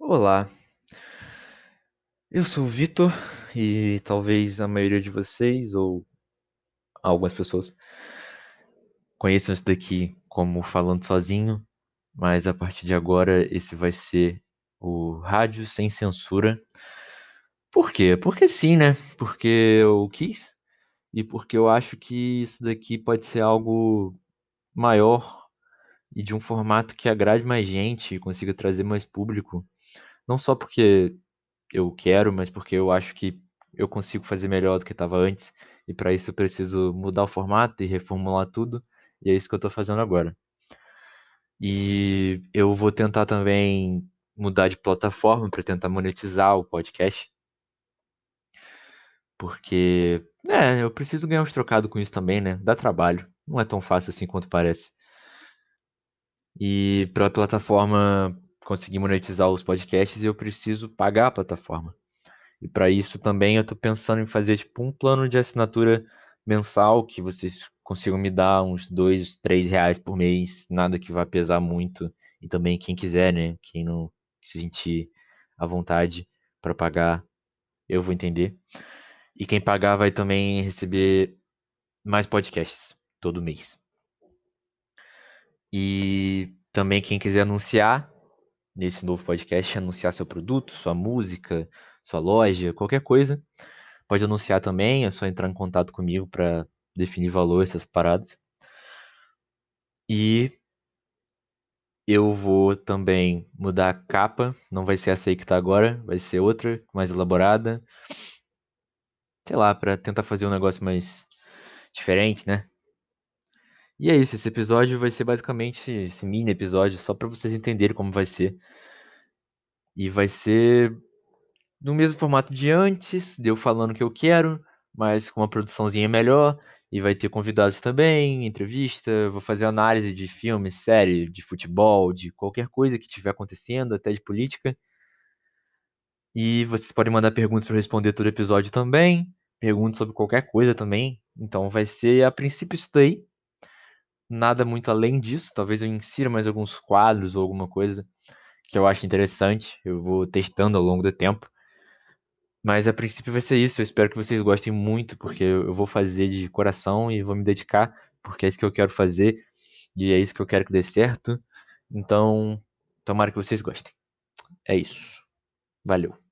Olá, eu sou o Vitor e talvez a maioria de vocês ou algumas pessoas conheçam isso daqui como falando sozinho, mas a partir de agora esse vai ser o Rádio Sem Censura. Por quê? Porque sim, né? Porque eu quis e porque eu acho que isso daqui pode ser algo maior e de um formato que agrade mais gente e consiga trazer mais público. Não só porque eu quero, mas porque eu acho que eu consigo fazer melhor do que estava antes. E para isso eu preciso mudar o formato e reformular tudo. E é isso que eu estou fazendo agora. E eu vou tentar também mudar de plataforma para tentar monetizar o podcast. Porque, é, eu preciso ganhar uns trocados com isso também, né? Dá trabalho. Não é tão fácil assim quanto parece. E para a plataforma conseguir monetizar os podcasts, eu preciso pagar a plataforma. E para isso também eu estou pensando em fazer tipo um plano de assinatura mensal que vocês consigam me dar uns dois, três reais por mês, nada que vá pesar muito. E também quem quiser, né? Quem não se sentir à vontade para pagar, eu vou entender. E quem pagar vai também receber mais podcasts todo mês. E também quem quiser anunciar nesse novo podcast, anunciar seu produto, sua música, sua loja, qualquer coisa, pode anunciar também, é só entrar em contato comigo para definir valor, essas paradas. E eu vou também mudar a capa, não vai ser essa aí que tá agora, vai ser outra, mais elaborada. Sei lá, para tentar fazer um negócio mais diferente, né? E é isso, esse episódio vai ser basicamente esse mini episódio, só para vocês entenderem como vai ser. E vai ser no mesmo formato de antes, deu falando o que eu quero, mas com uma produçãozinha melhor. E vai ter convidados também, entrevista, vou fazer análise de filme, série, de futebol, de qualquer coisa que estiver acontecendo, até de política. E vocês podem mandar perguntas para responder todo episódio também. Perguntas sobre qualquer coisa também. Então vai ser a princípio isso daí nada muito além disso. Talvez eu insira mais alguns quadros ou alguma coisa que eu acho interessante. Eu vou testando ao longo do tempo. Mas a princípio vai ser isso. Eu espero que vocês gostem muito, porque eu vou fazer de coração e vou me dedicar, porque é isso que eu quero fazer e é isso que eu quero que dê certo. Então, tomara que vocês gostem. É isso. Valeu.